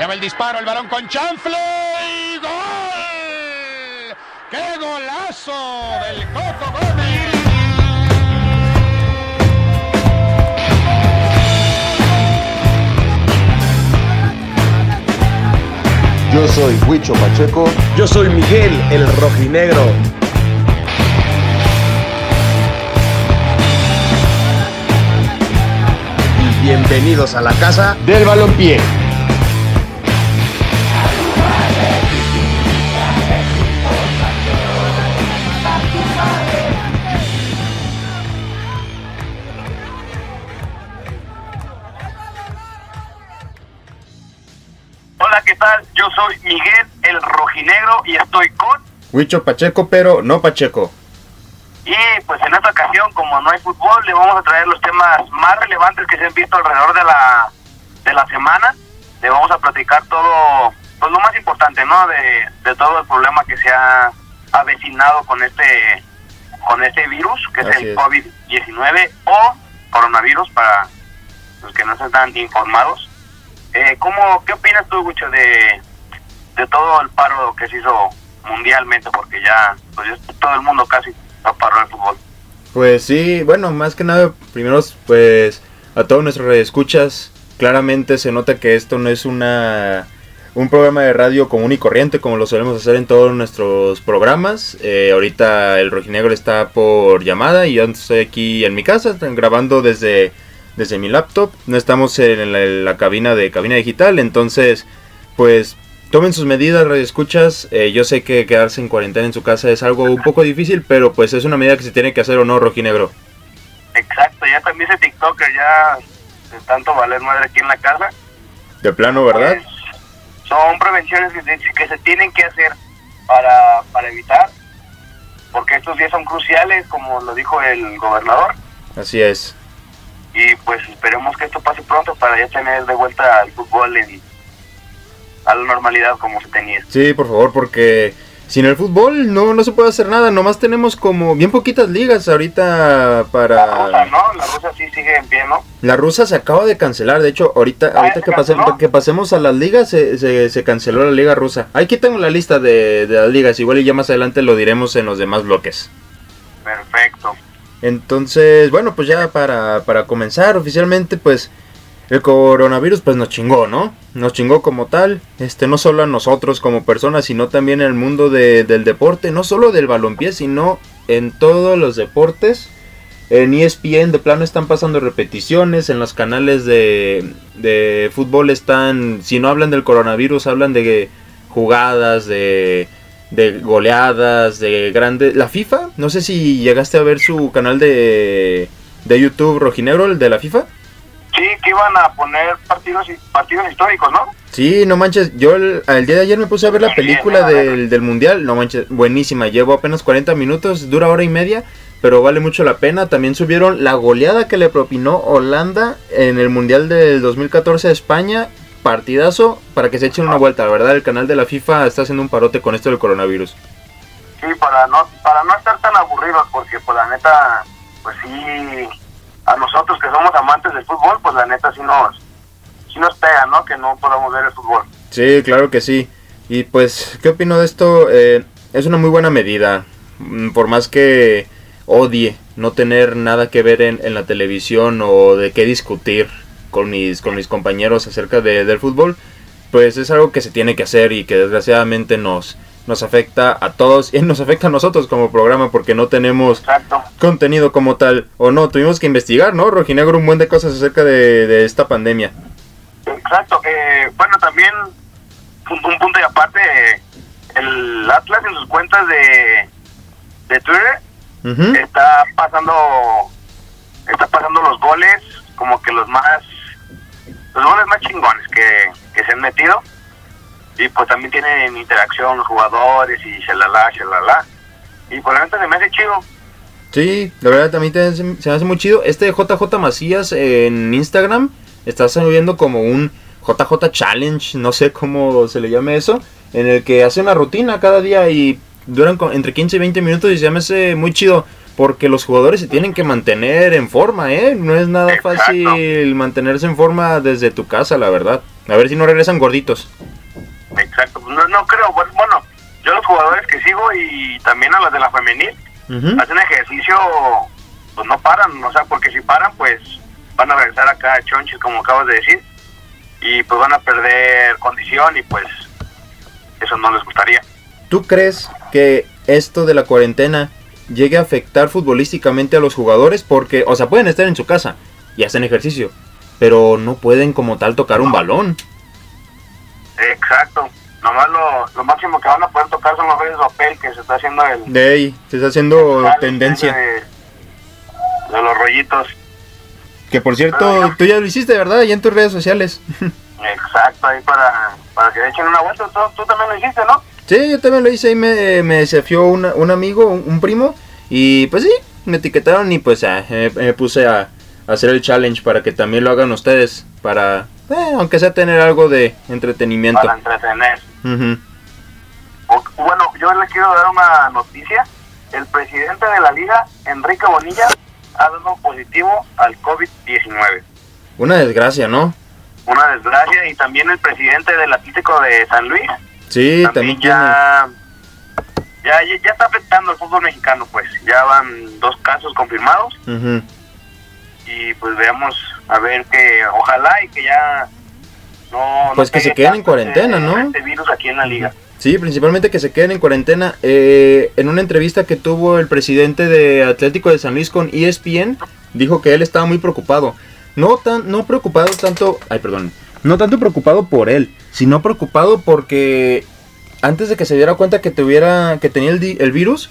Allá va el disparo, el balón con chanfle y gol. ¡Qué golazo del Coco Gómez! Yo soy Huicho Pacheco. Yo soy Miguel el Rojinegro. Y bienvenidos a la casa del balompié. Huicho Pacheco, pero no Pacheco. Y pues en esta ocasión, como no hay fútbol, le vamos a traer los temas más relevantes que se han visto alrededor de la, de la semana. Le vamos a platicar todo, pues lo más importante, ¿no? De, de todo el problema que se ha avecinado con este, con este virus, que es el es. COVID-19 o coronavirus para los que no están informados. Eh, ¿cómo, ¿Qué opinas tú, Gucho, de, de todo el paro que se hizo mundialmente? Porque ya, pues todo el mundo casi paró el fútbol. Pues sí, bueno, más que nada, primero, pues a todos nuestros escuchas, claramente se nota que esto no es una un programa de radio común y corriente como lo solemos hacer en todos nuestros programas. Eh, ahorita el rojinegro está por llamada y yo estoy aquí en mi casa grabando desde, desde mi laptop. No estamos en la, en la cabina de cabina digital, entonces pues tomen sus medidas, radioescuchas. Eh, yo sé que quedarse en cuarentena en su casa es algo un poco difícil, pero pues es una medida que se tiene que hacer o no, rojinegro. Exacto, ya también ese TikToker ya de tanto valer madre aquí en la casa. De plano, ¿verdad? pues, son prevenciones que se, que se tienen que hacer para, para evitar, porque estos días son cruciales, como lo dijo el gobernador. Así es. y pues esperemos que esto pase pronto para ya tener de vuelta el fútbol en, a la normalidad como se tenía. Sí, por favor, porque sin el fútbol no, no se puede hacer nada. Nomás tenemos como bien poquitas ligas ahorita para... La rusa, ¿no? La rusa sí sigue en pie, ¿no? La rusa se acaba de cancelar, de hecho, ahorita, Ah, ahorita ¿se que, pase- que pasemos a las ligas, se, se, se canceló la liga rusa. Aquí tengo la lista de, de las ligas, igual y ya más adelante lo diremos en los demás bloques. Perfecto. Entonces, bueno, pues ya para, para comenzar oficialmente, pues el coronavirus pues nos chingó, ¿no? Nos chingó como tal, este no solo a nosotros como personas, sino también el mundo de- del deporte, no solo del balompié, sino en todos los deportes. En ESPN de plano están pasando repeticiones, en los canales de, de fútbol están, si no hablan del coronavirus, hablan de jugadas, de, de goleadas, de grandes... La FIFA, no sé si llegaste a ver su canal de, de YouTube rojinegro, el de la FIFA. Sí, que iban a poner partidos partidos históricos, ¿no? Sí, no manches, yo el, el día de ayer me puse a ver la película del, del mundial, no manches, buenísima, llevo apenas 40 minutos, dura hora y media, pero vale mucho la pena. También subieron la goleada que le propinó Holanda en el mundial del 2014 a España, partidazo, para que se echen una vuelta, la verdad el canal de la FIFA está haciendo un parote con esto del coronavirus. Sí, para no para no estar tan aburridos, porque pues la neta, pues sí, a nosotros que somos amantes del fútbol, pues la neta sí nos, sí nos pega, ¿no? Que no podamos ver el fútbol. Sí, claro que sí. Y pues, ¿qué opino de esto? Eh, es una muy buena medida. Mm, Por más que odie no tener nada que ver en, en la televisión o de qué discutir con mis, con mis compañeros acerca de- del fútbol, pues es algo que se tiene que hacer y que desgraciadamente nos, nos afecta a todos y nos afecta a nosotros como programa porque no tenemos Exacto. contenido como tal o no. Tuvimos que investigar, ¿no? Rojinegro, un buen de cosas acerca de, de esta pandemia. Exacto. Eh, bueno, también, un, un punto y aparte, el Atlas en sus cuentas de, de Twitter está pasando está pasando los goles como que los más los goles más chingones que, que se han metido y pues también tienen interacción los jugadores y shalala, shalala y por la neta se me hace chido Sí, la verdad también te- se me hace muy chido. Este JJ Macías en Instagram está subiendo como un JJ Challenge, no sé cómo se le llame eso, en el que hace una rutina cada día y duran entre 15 y 20 minutos y se me hace muy chido. porque los jugadores se tienen que mantener en forma, ¿eh? No es nada Exacto. fácil mantenerse en forma desde tu casa, la verdad. A ver si no regresan gorditos. No, no creo, bueno, yo los jugadores que sigo y también a los de la femenil hacen ejercicio, pues no paran, o sea, porque si paran, pues van a regresar acá a chonches, como acabas de decir, y pues van a perder condición y pues eso no les gustaría. ¿Tú crees que esto de la cuarentena llegue a afectar futbolísticamente a los jugadores? Porque, o sea, pueden estar en su casa y hacen ejercicio, pero no pueden como tal tocar un balón. Exacto, nomás lo, lo máximo que van a poder tocar son los redes de papel que se está haciendo el... De ahí, se está haciendo el- tendencia. De, de los rollitos. Que por cierto, tú ya lo hiciste, ¿verdad? Ya en tus redes sociales. Exacto, ahí para, para que le echen una vuelta. Tú, tú también lo hiciste, ¿no? Sí, yo también lo hice y me, me desafió una- un amigo, un, un primo. Y pues sí, me etiquetaron y pues ah, eh, me puse a, a hacer el challenge para que también lo hagan ustedes. Para, eh, aunque sea tener algo de entretenimiento. Para entretener. O- bueno, yo le quiero dar una noticia. El presidente de la liga, Enrique Bonilla, ha dado positivo al COVID-19. Una desgracia, ¿no? Una desgracia. Y también el presidente del Atlético de San Luis Sí, también, también ya, ya, ya, está afectando al fútbol mexicano, pues. Ya van dos casos confirmados. Y pues veamos, a ver que, ojalá y que ya no. no Pues que se queden en tanto cuarentena, este- ¿no? Este virus aquí en la liga. Sí, principalmente que se queden en cuarentena. Eh, en una entrevista que tuvo el presidente de Atlético de San Luis con ESPN, dijo que él estaba muy preocupado. No tan, no preocupado tanto, ay perdón, no tanto preocupado por él, sino preocupado porque antes de que se diera cuenta que tuviera, que tenía el, di- el virus,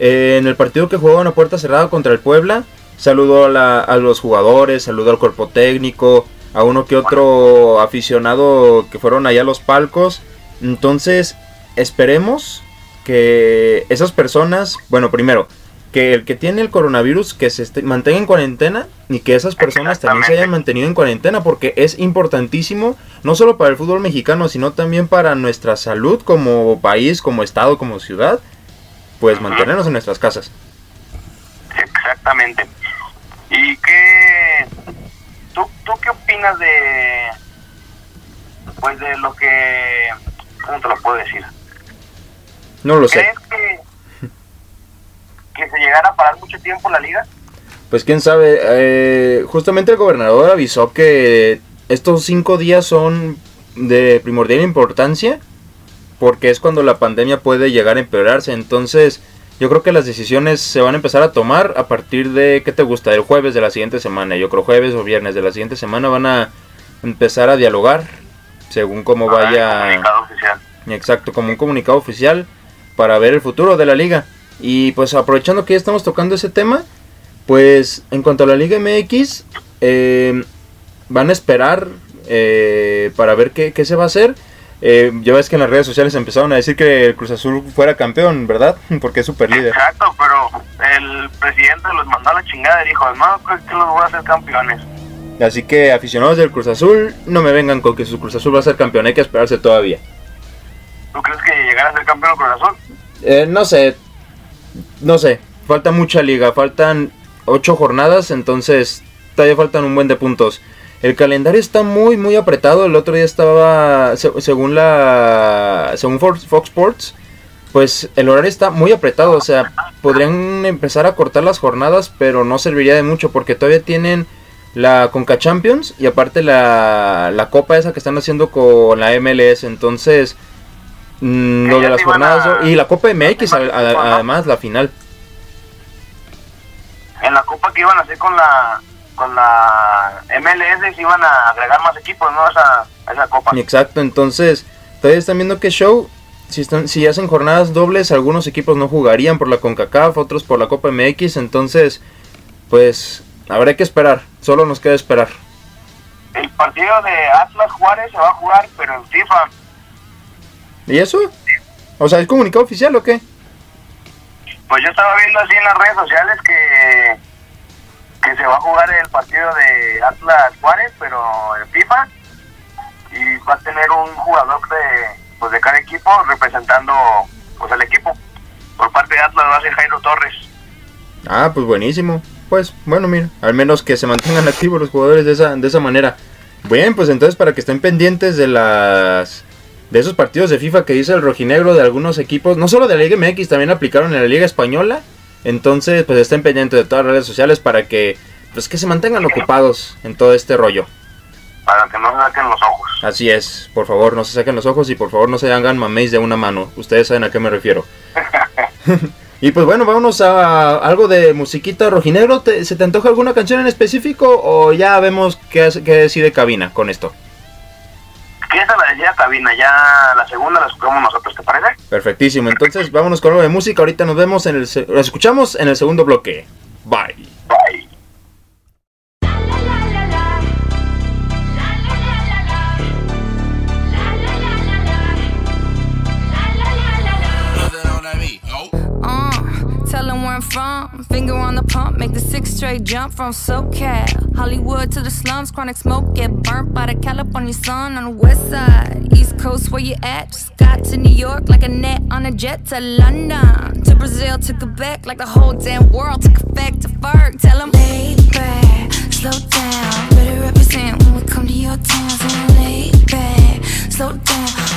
eh, en el partido que jugaban a puerta cerrada contra el Puebla, saludó a, la- a los jugadores, saludó al cuerpo técnico, a uno que otro aficionado que fueron allá a los palcos. Entonces, esperemos que esas personas, bueno, primero, que el que tiene el coronavirus que se esté- mantenga en cuarentena y que esas personas también se hayan mantenido en cuarentena porque es importantísimo no solo para el fútbol mexicano, sino también para nuestra salud como país, como estado, como ciudad, pues mantenernos en nuestras casas. Exactamente. ¿Y qué. ¿Tú, tú qué opinas de. Pues de lo que. ¿Cómo te lo puedo decir? No lo sé. ¿Crees que. que se llegara a parar mucho tiempo la liga? Pues quién sabe, eh, justamente el gobernador avisó que estos cinco días son de primordial importancia porque es cuando la pandemia puede llegar a empeorarse. Entonces yo creo que las decisiones se van a empezar a tomar a partir de, ¿qué te gusta? El jueves de la siguiente semana. Yo creo jueves o viernes de la siguiente semana van a empezar a dialogar según cómo vaya... comunicado oficial. Exacto, como un comunicado oficial para ver el futuro de la liga. Y pues aprovechando que ya estamos tocando ese tema, pues en cuanto a la Liga MX, eh, van a esperar eh, para ver qué, qué se va a hacer. Eh, ya ves que en las redes sociales empezaron a decir que el Cruz Azul fuera campeón, ¿verdad? Porque es super líder. Exacto, pero el presidente los mandó a la chingada y dijo, no, pues que los voy a hacer campeones. Así que aficionados del Cruz Azul, no me vengan con que su Cruz Azul va a ser campeón, hay que esperarse todavía. ¿Tú crees que llegará a ser campeón Cruz Azul? Eh, no sé, no sé, falta mucha liga, faltan ocho jornadas, entonces todavía faltan un buen de puntos. El calendario está muy muy apretado. El otro día estaba, se- según la, según Fox Sports, pues el horario está muy apretado. O sea, podrían empezar a cortar las jornadas, pero no serviría de mucho porque todavía tienen la Conca Champions y aparte la, la copa esa que están haciendo con la MLS. Entonces, mm, Que lo de las jornadas a- y la Copa MX, además, la final. En la copa que iban a hacer con la con la MLS se iban a agregar más equipos, ¿no? A esa, a esa copa. Exacto, entonces, todavía están viendo que show. Si, están, si hacen jornadas dobles, algunos equipos no jugarían por la CONCACAF, otros por la Copa MX. Entonces, pues, habrá que esperar. Solo nos queda esperar. El partido de Atlas Juárez se va a jugar, pero en FIFA. ¿Y eso? O sea, ¿es comunicado oficial o qué? Pues yo estaba viendo así en las redes sociales que, que se va a jugar el partido de Atlas Juárez, pero en FIFA. Y va a tener un jugador de, pues de cada equipo representando pues el equipo. Por parte de Atlas va a ser Jairo Torres. Ah, pues buenísimo. Pues bueno, mira, al menos que se mantengan activos los jugadores de esa, de esa manera. Bien, pues entonces para que estén pendientes de las de esos partidos de FIFA que dice el rojinegro de algunos equipos, no solo de la Liga MX, también aplicaron en la Liga Española. Entonces, pues estén pendientes de todas las redes sociales para que pues que se mantengan ocupados en todo este rollo. Para que no se saquen los ojos. Así es, por favor, no se saquen los ojos y por favor no se hagan mameis de una mano. Ustedes saben a qué me refiero. y pues bueno, vámonos a algo de musiquita rojinegro. ¿Te- ¿Se te antoja alguna canción en específico o ya vemos qué, qué decide cabina con esto? Esa la decía cabina, ya la segunda la escuchamos nosotros, ¿te parece? Perfectísimo, entonces vámonos con algo de música. Ahorita nos vemos en el... se- escuchamos en el segundo bloque. Bye. Straight jump from SoCal. Hollywood to the slums, chronic smoke, get burnt by the California sun on the west side. East Coast, where you at? Just got to New York like a net on a jet to London. To Brazil, to Quebec, like the whole damn world took effect to Ferg. Tell them, lay back, slow down. Better represent when we come to your town. Say, lay back, slow down.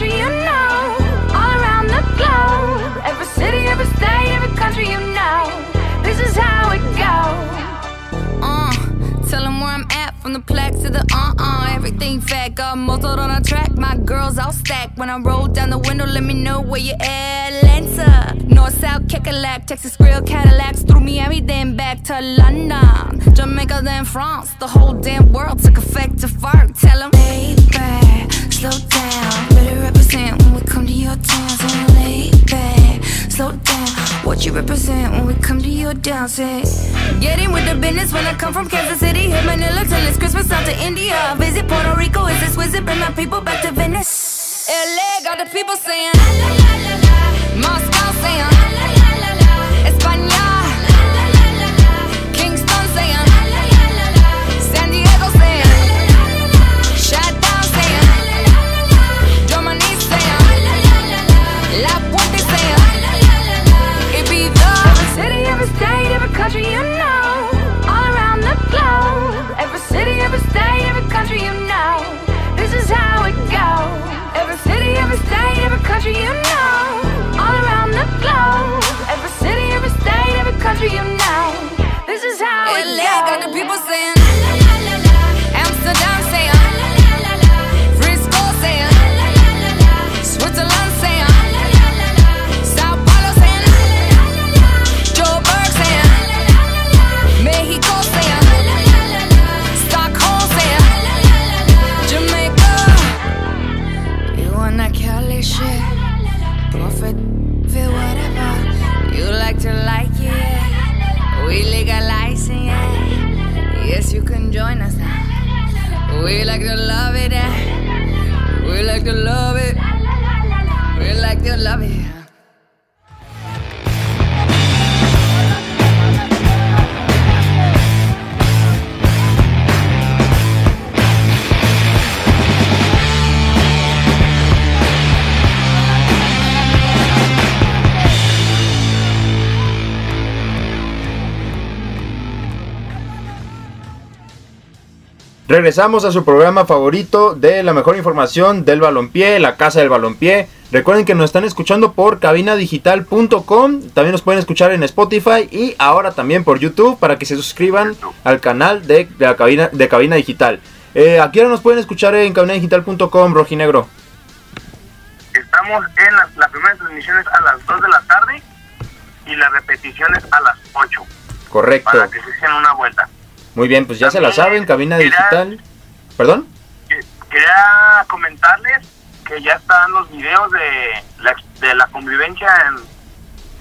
country you know All around the globe Every city, every state, every country you know This is how it goes uh, tell 'em where I'm at from the plaque to the uh uh. Everything fat, got motored on a track. My girls all stacked. When I roll down the window, let me know where you at. Atlanta, North, South, Kekalak, Texas Grill, Cadillacs. Through Miami, then back to London. Jamaica, then France. The whole damn world took effect to fart. Tell 'em, lay back, slow down. Represent when we come to your town. So lay back, slow down. What you represent when we come to your down, say eh? Get in with the business when I come from Kansas City Hit Manila till it's Christmas out to India Visit Puerto Rico, is this wizard? Bring my people back to Venice LA got the people saying la, la, la, la, la. Moscow saying country you know. All around the globe. Every city, every state, every country you know. This is how it goes. Every city, every state, every country you know. All around the globe. Every city, every state, every country you know. This is how it goes got the people saying Regresamos a su programa favorito de la mejor información del balompié, la casa del balompié. Recuerden que nos están escuchando por cabinadigital.com, también nos pueden escuchar en Spotify y ahora también por YouTube para que se suscriban al canal de, de la cabina, de Cabina Digital. Eh, aquí ahora nos pueden escuchar en cabinadigital.com, rojinegro. Estamos en las, las primeras transmisiones a las 2 de la tarde y las repeticiones a las 8 Correcto. para que se echen una vuelta. Muy bien, pues ya se la saben, Cabina Quería- Digital. ¿Perdón? Que- Quería comentarles que ya están los videos de la, de la convivencia en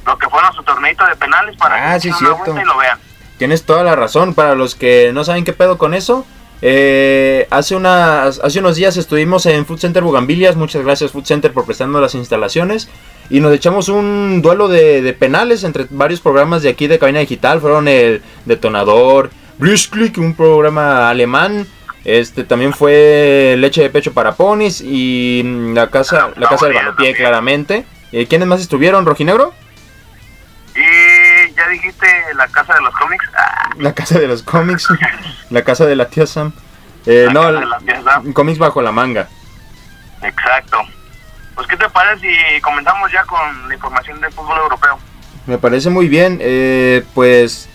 lo que fue nuestro torneito de penales para Ah, que sí, cierto. y lo vean. Tienes toda la razón. Para los que no saben qué pedo con eso, eh, hace, unas, hace unos días estuvimos en Food Center Bugambilias. Muchas gracias, Food Center, por prestarnos las instalaciones. Y nos echamos un duelo de, de penales entre varios programas de aquí de Cabina Digital. Fueron el Detonador, Blitzkrieg, un programa alemán. Este también fue Leche de Pecho para Ponis y mm, la casa, la casa del Balopié, claramente. Eh, ¿Quiénes más estuvieron? ¿Rojinegro? Y ya dijiste la casa de los cómics. Ah, La casa de los cómics. la casa de la tía Sam. Eh, La no, la tía Sam. cómics bajo la manga. exacto. Pues, ¿qué te parece si comenzamos ya con la información del fútbol europeo? Me parece muy bien. eh, pues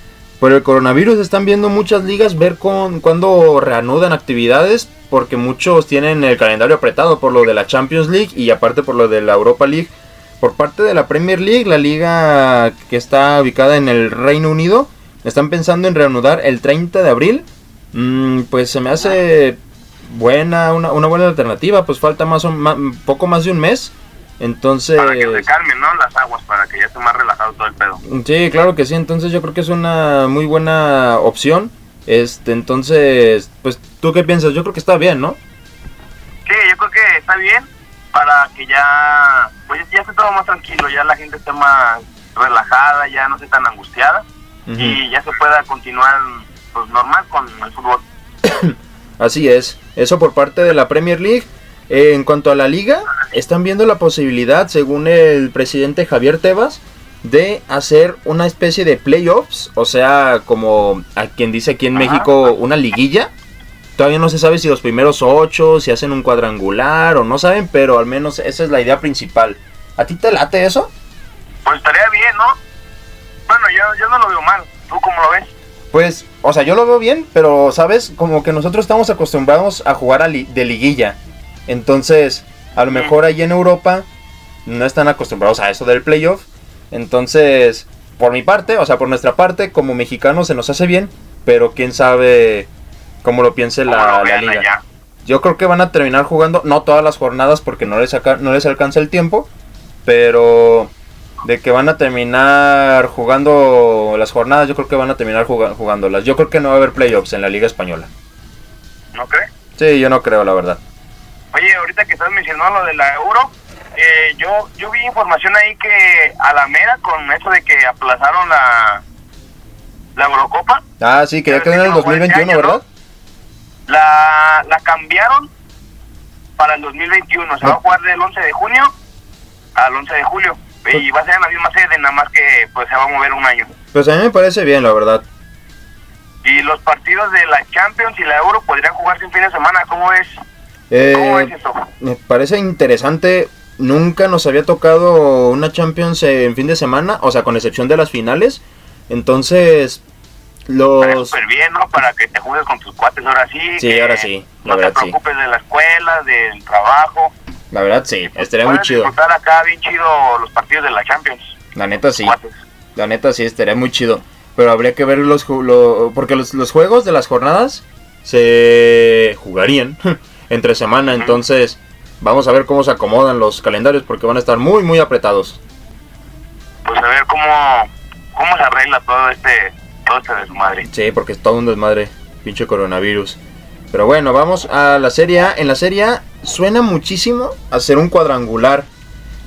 por el coronavirus están viendo muchas ligas ver con cuándo reanudan actividades. Porque muchos tienen el calendario apretado por lo de la Champions League y aparte por lo de la Europa League. Por parte de la Premier League, la liga que está ubicada en el Reino Unido, están pensando en reanudar el 30 de abril. Mm, pues se me hace buena, una, buena alternativa. Pues falta más o ma- poco más de un mes. Entonces... Para que se calmen, ¿no? Las aguas, para que ya esté más relajado todo el pedo. Sí, claro que sí, entonces yo creo que es una muy buena opción. Este, entonces, pues, ¿tú qué piensas? Yo creo que está bien, ¿no? Sí, yo creo que está bien para que ya, pues ya esté todo más tranquilo, ya la gente esté más relajada, ya no esté tan angustiada y ya se pueda continuar pues normal con el fútbol. Así es, eso por parte de la Premier League. Eh, en cuanto a la liga, están viendo la posibilidad, según el presidente Javier Tebas, de hacer una especie de playoffs, o sea, como a quien dice aquí en Ajá. México, una liguilla. Todavía no se sabe si los primeros ocho, si hacen un cuadrangular o no saben, pero al menos esa es la idea principal. ¿A ti te late eso? Pues estaría bien, ¿no? Bueno, yo, yo no lo veo mal, ¿tú cómo lo ves? Pues, o sea, yo lo veo bien, pero, ¿sabes? Como que nosotros estamos acostumbrados a jugar a li- de liguilla. Entonces, a lo mejor allí en Europa no están acostumbrados a eso del playoff. Entonces, por mi parte, o sea, por nuestra parte, como mexicanos se nos hace bien, pero quién sabe cómo lo piense ¿Cómo la, vean liga. allá? Yo creo que van a terminar jugando, no todas las jornadas porque no les, saca- no les alcanza el tiempo, pero de que van a terminar jugando las jornadas, yo creo que van a terminar jugándolas. Yo creo que no va a haber playoffs en la Liga Española. ¿No crees? Sí, yo no creo, la verdad. Oye, ahorita que estás mencionando lo de la Euro, eh, yo yo vi información ahí que Alameda con eso de que aplazaron la la Eurocopa, Ah, sí, que ya Ya quedó en el ves que no fue este 2021, año, ¿no? ¿verdad? la, la cambiaron para el 2021. Se va a No. jugar del 11 de junio al 11 de julio. Y va a ser en la misma sede, nada más que pues se va a mover un año. Pues a mí me parece bien, la verdad. Y los partidos de la Champions y la Euro podrían jugarse un fin de semana. ¿Cómo es? ¿Cómo Eh, me parece interesante. Nunca nos había tocado una Champions en fin de semana, o sea, con excepción de las finales. Entonces, los... súper bien, ¿no? Para que te juegues con tus cuates ahora sí. Sí, que ahora sí, la No te verdad sí. preocupes de la escuela, del trabajo. La verdad sí, estaría muy chido. acá bien chido los partidos de la Champions. La neta sí. Cuates. La neta sí, estaría muy chido. Pero habría que ver los... lo- porque los, los juegos de las jornadas se jugarían entre semana. Entonces, vamos a ver cómo se acomodan los calendarios porque van a estar muy, muy apretados. Pues a ver cómo, cómo se arregla todo este, todo este desmadre. Sí, porque es todo un desmadre. Pinche coronavirus. Pero bueno, vamos a la serie A. En la serie A suena muchísimo hacer un cuadrangular.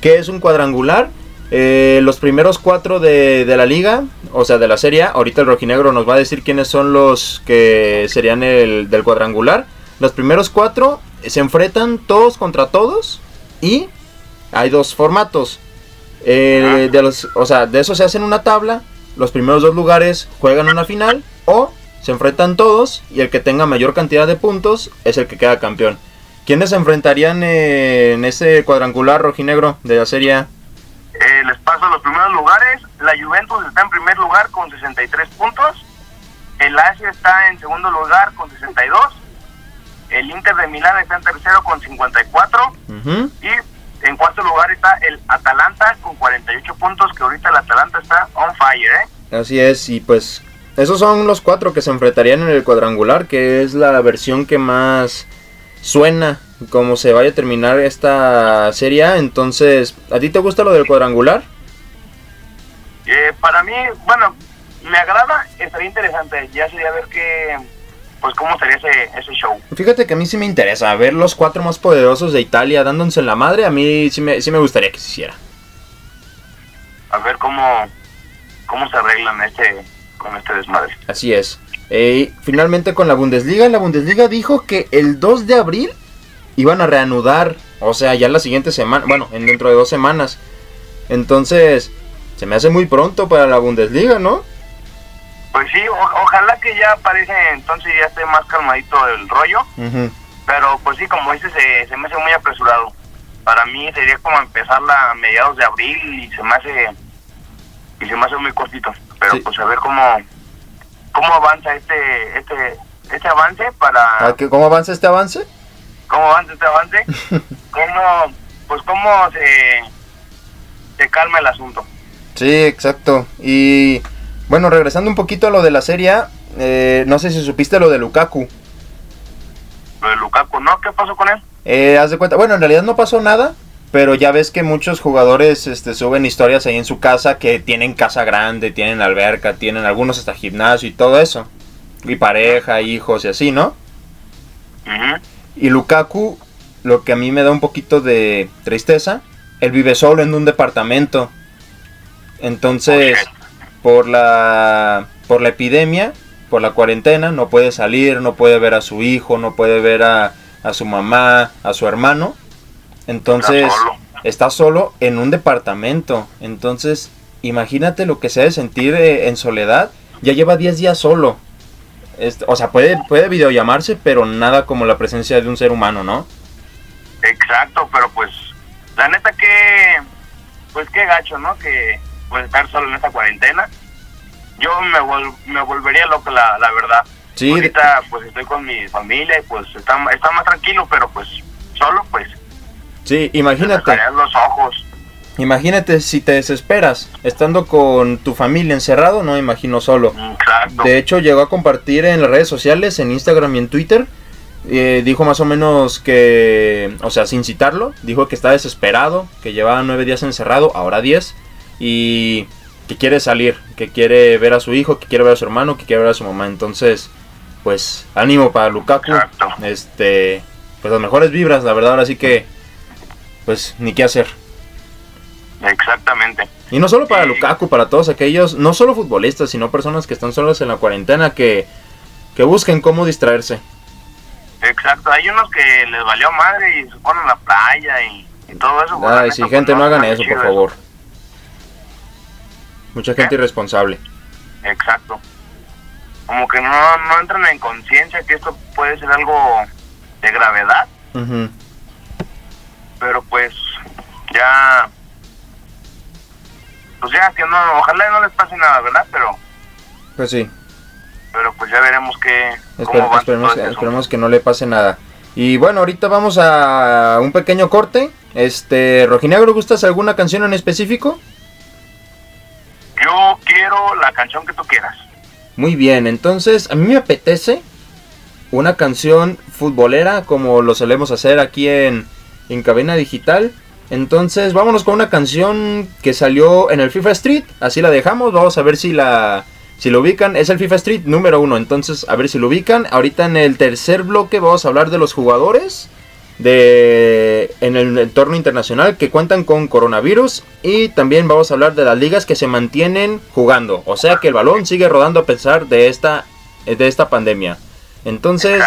¿Qué es un cuadrangular? Eh, los primeros cuatro de, de la liga, o sea, de la serie A. Ahorita el rojinegro nos va a decir quiénes son los que serían el del cuadrangular. Los primeros cuatro se enfrentan todos contra todos. Y hay dos formatos. Eh, de los, o sea, de eso se hacen una tabla. Los primeros dos lugares juegan una final. O se enfrentan todos. Y el que tenga mayor cantidad de puntos es el que queda campeón. ¿Quiénes se enfrentarían eh, en ese cuadrangular rojinegro de la serie A? Eh, les paso los primeros lugares. La Juventus está en primer lugar con 63 puntos. El Asia está en segundo lugar con 62. El Inter de Milán está en tercero con 54. Ujú. Y en cuarto lugar está el Atalanta con 48 puntos. Que ahorita el Atalanta está on fire, ¿eh? Así es, y pues esos son los cuatro que se enfrentarían en el cuadrangular, que es la versión que más suena como se vaya a terminar esta serie. Entonces, ¿a ti te gusta lo del cuadrangular? Eh, para mí, bueno, me agrada, estaría interesante. Ya sería ver qué, pues cómo ese, ese show. Fíjate que a mí sí me interesa ver los cuatro más poderosos de Italia dándose en la madre. A mí sí me, sí me gustaría que se hiciera. A ver cómo, cómo se arreglan este, con este desmadre. Así es. Eh, finalmente con la Bundesliga, la Bundesliga dijo que el 2 de abril iban a reanudar, o sea, ya la siguiente semana, bueno, en dentro de dos semanas. Entonces, se me hace muy pronto para la Bundesliga, ¿no? Pues sí, o- ojalá que ya aparece entonces ya esté más calmadito el rollo. Pero pues sí, como dices, se, se me hace muy apresurado. Para mí sería como empezarla a mediados de abril y se me hace y se me hace muy cortito. Pero Sí. pues a ver cómo cómo avanza este este este avance para ¿A qué- ¿Cómo avanza este avance? cómo avanza este avance, cómo pues cómo se se calma el asunto. Sí, exacto. Y bueno, regresando un poquito a lo de la serie, eh, no sé si supiste lo de Lukaku. Lo de Lukaku, ¿no? ¿Qué pasó con él? Eh, haz de cuenta, bueno, en realidad no pasó nada, pero ya ves que muchos jugadores este, suben historias ahí en su casa que tienen casa grande, tienen alberca, tienen algunos hasta gimnasio y todo eso. Y pareja, hijos y así, ¿no? Ujú. Y Lukaku, lo que a mí me da un poquito de tristeza, él vive solo en un departamento. Entonces, por la por la epidemia, por la cuarentena, no puede salir, no puede ver a su hijo, no puede ver a, a su mamá, a su hermano. Entonces, Está solo. está solo en un departamento. Entonces, imagínate lo que se debe sentir eh, en soledad. Ya lleva 10 días solo. Este, o sea, puede, puede videollamarse, pero nada como la presencia de un ser humano, ¿no? Exacto, pero pues la neta que pues qué gacho, ¿no? Que pues estar solo en esta cuarentena. Yo me, vol- me volvería loco, la, la verdad. Sí, Ahorita pues estoy con mi familia y pues está, está más tranquilo, pero pues solo pues sí, imagínate. los ojos. Imagínate si te desesperas estando con tu familia encerrado, no me imagino solo. Exacto. De hecho, llegó a compartir en las redes sociales, en Instagram y en Twitter. eh, dijo más o menos que, o sea, sin citarlo, dijo que está desesperado, que llevaba nueve días encerrado, ahora diez, y que quiere salir, que quiere ver a su hijo, que quiere ver a su hermano, que quiere ver a su mamá. Entonces, pues, ánimo para Lukaku. Exacto. Este, pues las mejores vibras, la verdad, ahora sí que, pues, ni qué hacer. Exactamente. Y no solo para Sí. Lukaku, para todos aquellos, no solo futbolistas, sino personas que están solas en la cuarentena, que, que busquen cómo distraerse. Exacto. Hay unos que les valió madre y se ponen a la playa y, y todo eso. Ay, neta, sí, pues, gente, no hagan eso, por favor. Mucha gente irresponsable. Exacto. Como que no, no entran en conciencia que esto puede ser algo de gravedad, Ujú. pero pues ya... Pues ya que no, ojalá no les pase nada, ¿verdad? Pero Pues sí, pero pues ya veremos qué, cómo esper- va esperemos, que, esperemos que no le pase nada. Y bueno, ahorita vamos a un pequeño corte. Este, Rojinegro, ¿gustas alguna canción en específico? Yo quiero la canción que tú quieras. Muy bien, entonces a mí me apetece una canción futbolera como lo solemos hacer aquí en, en Cabina Digital. Entonces vámonos con una canción que salió en el FIFA Street, así la dejamos, vamos a ver si la, si lo ubican. Es el FIFA Street número uno, entonces a ver si lo ubican. Ahorita en el tercer bloque vamos a hablar de los jugadores de en el entorno internacional que cuentan con coronavirus y también vamos a hablar de las ligas que se mantienen jugando, o sea que el balón sigue rodando a pesar de esta de esta pandemia. Entonces,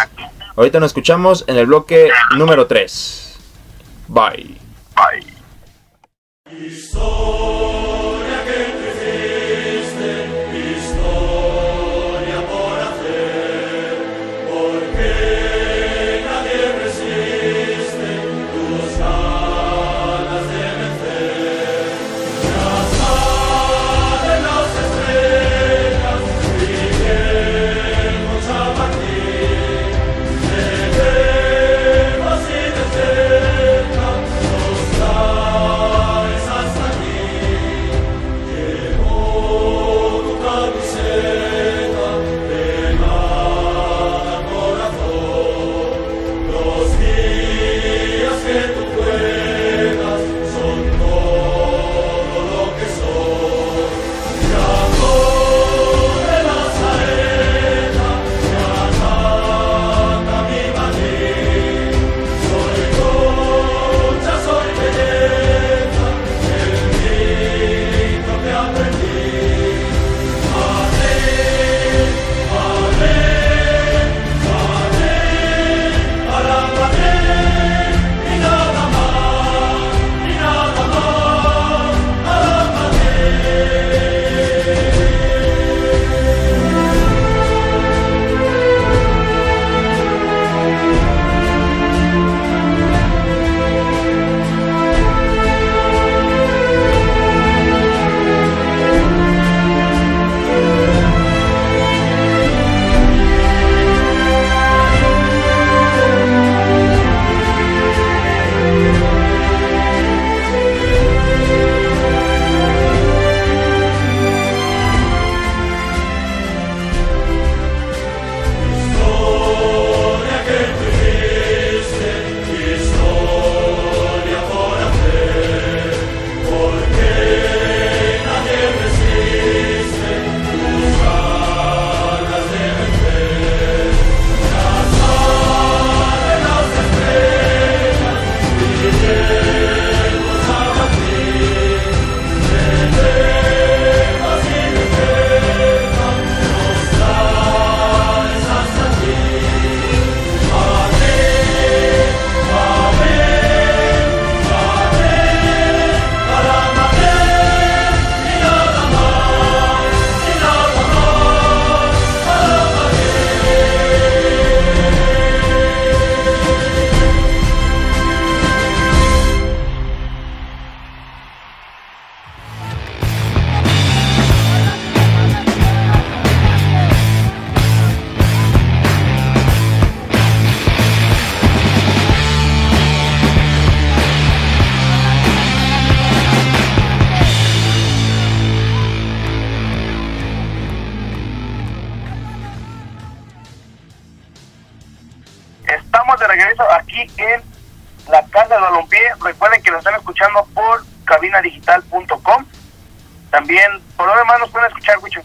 ahorita nos escuchamos en el bloque número 3. Bye. Bye. Escuchando por cabinadigital.com. También, por lo demás, nos pueden escuchar, Wicho.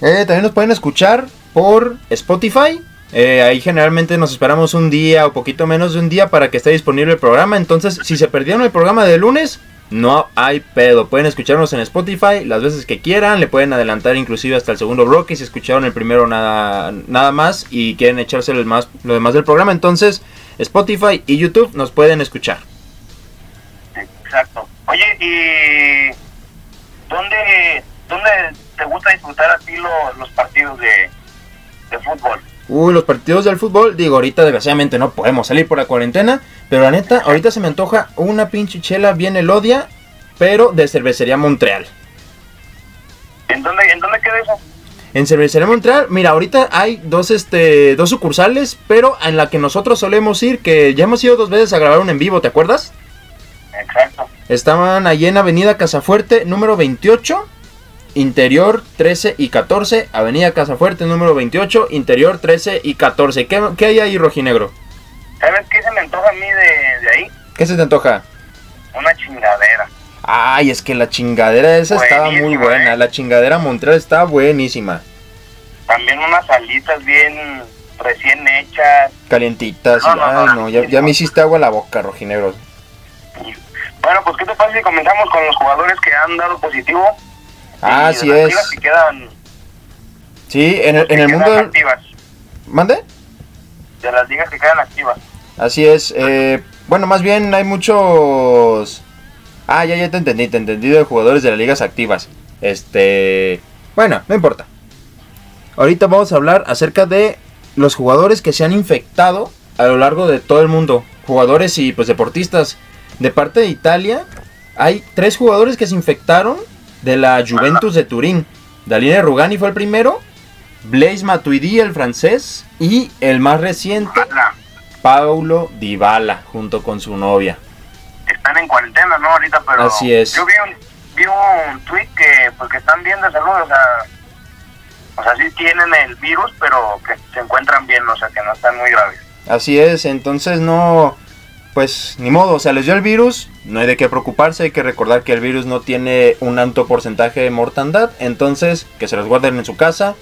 Eh, también nos pueden escuchar por Spotify. Eh, ahí generalmente nos esperamos un día o poquito menos de un día para que esté disponible el programa. Entonces, si se perdieron el programa de lunes, no hay pedo. Pueden escucharnos en Spotify las veces que quieran. Le pueden adelantar inclusive hasta el segundo bloque si escucharon el primero nada, nada más y quieren echarse lo demás, lo demás del programa. Entonces, Spotify y YouTube nos pueden escuchar. Exacto. Oye, ¿y dónde, dónde te gusta disfrutar a ti lo- los partidos de, de fútbol? Uy, los partidos del fútbol, digo, ahorita desgraciadamente no podemos salir por la cuarentena, pero la neta, ahorita se me antoja una pinche chela bien elodia, pero de cervecería Montreal. ¿En dónde, en dónde queda eso? En Cervecería Montreal, mira, ahorita hay dos, este, dos sucursales, pero en la que nosotros solemos ir, que ya hemos ido dos veces a grabar un en vivo, ¿te acuerdas? Exacto. Estaban allí en Avenida Casafuerte, número 28, interior 13 y 14, Avenida Casafuerte, número 28, interior 13 y 14. ¿Qué, qué hay ahí, rojinegro? ¿Sabes qué se me antoja a mí de, de ahí? ¿Qué se te antoja? Una chingadera. Ay, es que la chingadera esa estaba muy buena. ¿eh? La chingadera Montreal está buenísima. También unas alitas bien recién hechas. Calientitas. No, no, Ay, no, no, ya, ya me hiciste agua a la boca, rojinegro. Bueno, pues ¿qué te parece si comenzamos con los jugadores que han dado positivo? Ah, así es. que quedan, Sí, en el, en el mundo... activas. ¿Mande? De las ligas que quedan activas. Así es. eh, bueno, más bien hay muchos... Ah, ya, ya te entendí, te entendí de jugadores de las ligas activas. Este... Bueno, no importa. Ahorita vamos a hablar acerca de los jugadores que se han infectado a lo largo de todo el mundo. Jugadores y pues deportistas. De parte de Italia, hay tres jugadores que se infectaron de la Juventus de Turín. Daline Rugani fue el primero. Blaise Matuidi, el francés. Y el más reciente, Paulo Dybala, junto con su novia. están en cuarentena, ¿no? Ahorita, pero Así es. yo vi un, vi un tweet que, pues, que están bien de salud, o sea, o sea, sí tienen el virus, pero que se encuentran bien, o sea, que no están muy graves. Así es, entonces no, pues ni modo, o sea, les dio el virus, no hay de qué preocuparse, hay que recordar que el virus no tiene un alto porcentaje de mortandad, entonces que se los guarden en su casa,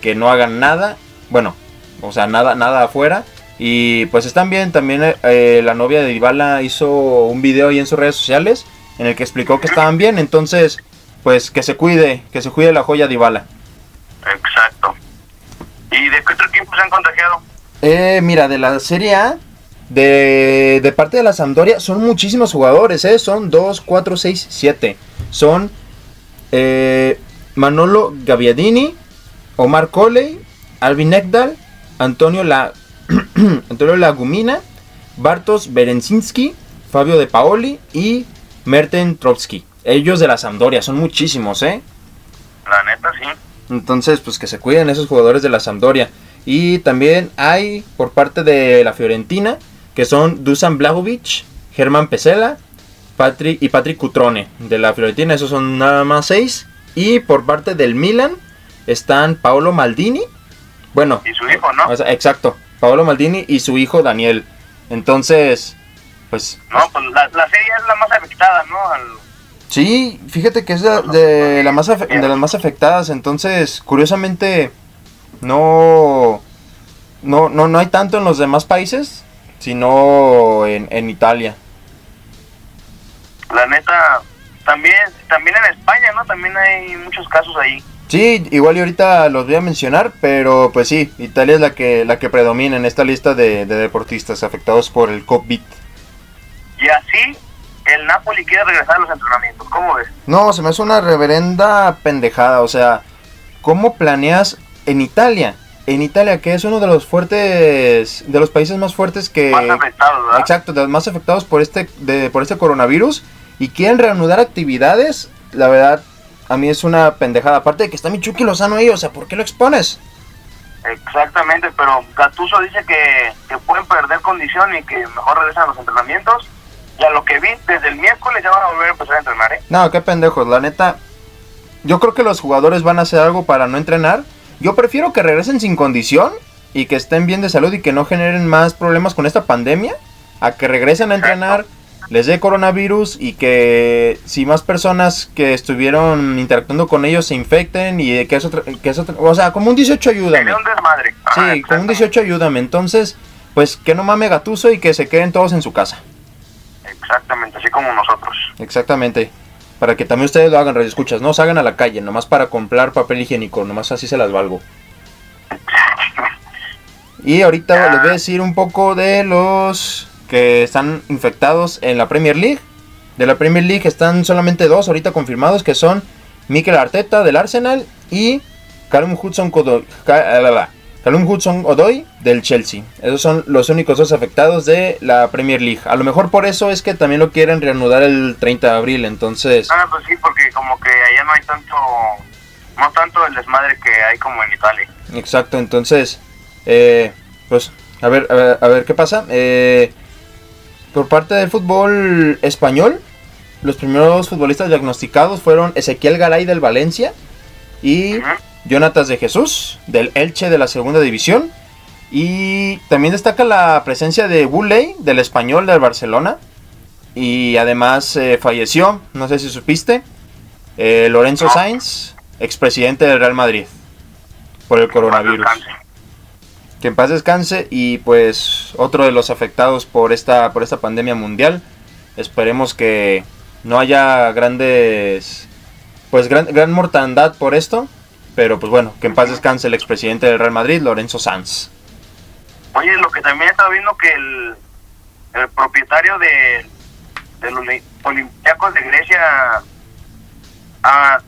que no hagan nada, bueno, o sea, nada, nada afuera. Y pues están bien, también eh, la novia de Dybala hizo un video ahí en sus redes sociales en el que explicó que estaban bien, entonces pues que se cuide, que se cuide la joya Dybala. Exacto. ¿Y de qué otro equipo se han contagiado? Eh, mira, de la Serie A, de, de parte de la Sampdoria, son muchísimos jugadores, ¿eh? Son 2, 4, 6, 7. Son eh, Manolo Gabbiadini, Omar Coley, Alvin Ekdal, Antonio, La, Antonio Lagumina, Bartos Berenzinski, Fabio De Paoli y Merten Trotsky. Ellos de la Sampdoria, son muchísimos, ¿eh? La neta, sí. Entonces, pues que se cuiden esos jugadores de la Sampdoria. Y también hay por parte de la Fiorentina, que son Dusan Blagovic, Germán Pesela Patrick, y Patrick Cutrone de la Fiorentina. Esos son nada más seis. Y por parte del Milan están Paolo Maldini. Bueno, Y su hijo, ¿no? o sea, exacto. Paolo Maldini y su hijo Daniel. Entonces, pues No, pues la, la serie es la más afectada, ¿no? Al- Sí, fíjate que es de, de la más de las más afectadas, entonces curiosamente no, no, no, no hay tanto en los demás países, sino en, en Italia. la neta, también, también en España, ¿no? También hay muchos casos ahí. Sí, igual y ahorita los voy a mencionar, pero pues sí, Italia es la que, la que predomina en esta lista de, de deportistas afectados por el COVID. Y así, el Napoli quiere regresar a los entrenamientos. ¿Cómo ves? No, se me hace una reverenda pendejada. O sea, ¿cómo planeas en Italia? En Italia, que es uno de los fuertes, de los países más fuertes que... Más afectados, ¿verdad? Exacto, de los más afectados por este, de, por este coronavirus. Y quieren reanudar actividades. La verdad, a mí es una pendejada. Aparte de que está Michuki Lozano ahí, o sea, ¿por qué lo expones? Exactamente, pero Gattuso dice que, que pueden perder condición y que mejor regresan a los entrenamientos. Y a lo que vi, desde el miércoles ya van a volver a empezar a entrenar, ¿eh? No, qué pendejos, la neta. Yo creo que los jugadores van a hacer algo para no entrenar. Yo prefiero que regresen sin condición y que estén bien de salud y que no generen más problemas con esta pandemia, a que regresen a entrenar, les dé coronavirus y que si más personas que estuvieron interactuando con ellos se infecten y que eso, que eso o sea, como un 18 ayúdame. Un desmadre. Sí, como un exactamente. 18 ayúdame. Entonces, pues que no mame gatuso y que se queden todos en su casa. Exactamente, así como nosotros. Exactamente. Para que también ustedes lo hagan, radio escuchas, no salgan a la calle, nomás para comprar papel higiénico, nomás así se las valgo. Y ahorita les voy a decir un poco de los que están infectados en la Premier League. De la Premier League están solamente dos ahorita confirmados, que son Mikel Arteta del Arsenal y Callum Hudson Odoi, Callum Hudson Odoi del Chelsea. Esos son los únicos dos afectados de la Premier League. A lo mejor por eso es que también lo quieren reanudar el 30 de abril, entonces... Ah, pues sí, porque como que allá no hay tanto, no tanto el desmadre que hay como en Italia. Exacto, entonces, eh, pues, a ver, a ver, a ver qué pasa. Eh, por parte del fútbol español, los primeros futbolistas diagnosticados fueron Ezequiel Garay del Valencia y. Jonatas de Jesús del Elche de la segunda división. Y también destaca la presencia de Bulley del español del Barcelona. Y además eh, falleció, no sé si supiste, eh, Lorenzo No. Sainz, expresidente del Real Madrid, por el coronavirus. Que en paz descanse y pues otro de los afectados por esta, por esta pandemia mundial. Esperemos que no haya grandes, pues gran, gran mortandad por esto. Pero pues bueno, que en paz descanse el expresidente del Real Madrid, Lorenzo Sanz. Oye, lo que también estaba viendo que el, el propietario de, de los Oli- Olympiacos de Grecia, a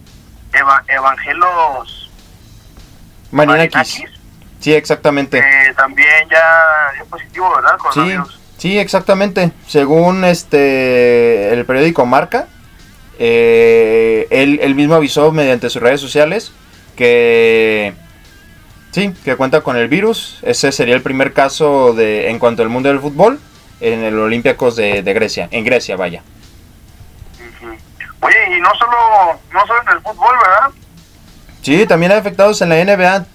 Eva- Evangelos Marinakis. Marinakis, Sí, exactamente. eh, también ya dio positivo, ¿verdad? Sí, Coronavirus. sí, exactamente. Según este el periódico Marca, eh, él, él mismo avisó mediante sus redes sociales que sí, que cuenta con el virus. Ese sería el primer caso de en cuanto al mundo del fútbol en el Olympiacos de, de Grecia, en Grecia, vaya. Oye, y no solo, no solo en el fútbol, ¿verdad? Sí, también hay afectados en la NBA.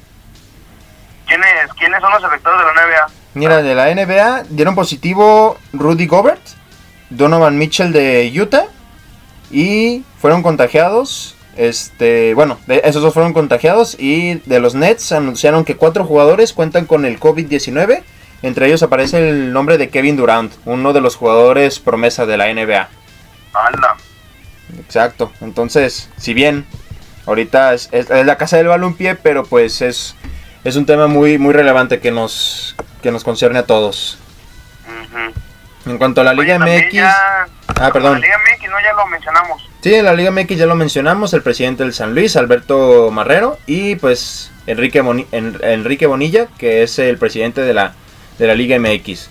¿Quiénes, ¿Quiénes son los afectados de la NBA? Mira, de la NBA dieron positivo Rudy Gobert, Donovan Mitchell de Utah y fueron contagiados. Este, bueno, de- esos dos fueron contagiados y de los Nets anunciaron que cuatro jugadores cuentan con el COVID-19. Entre ellos aparece el nombre de Kevin Durant, uno de los jugadores promesa de la NBA. Anda. Exacto. Entonces, si bien ahorita es, es- es la casa del balompié, pero pues es, es un tema muy, muy relevante que nos, que nos concierne a todos. En cuanto a la Liga MX, ya- Ah, perdón. La Liga MX, ¿no? Ya lo mencionamos. sí, en la Liga MX ya lo mencionamos, el presidente del San Luis, Alberto Marrero, y pues Enrique, Boni- En- Enrique Bonilla, que es el presidente de la, de la Liga MX.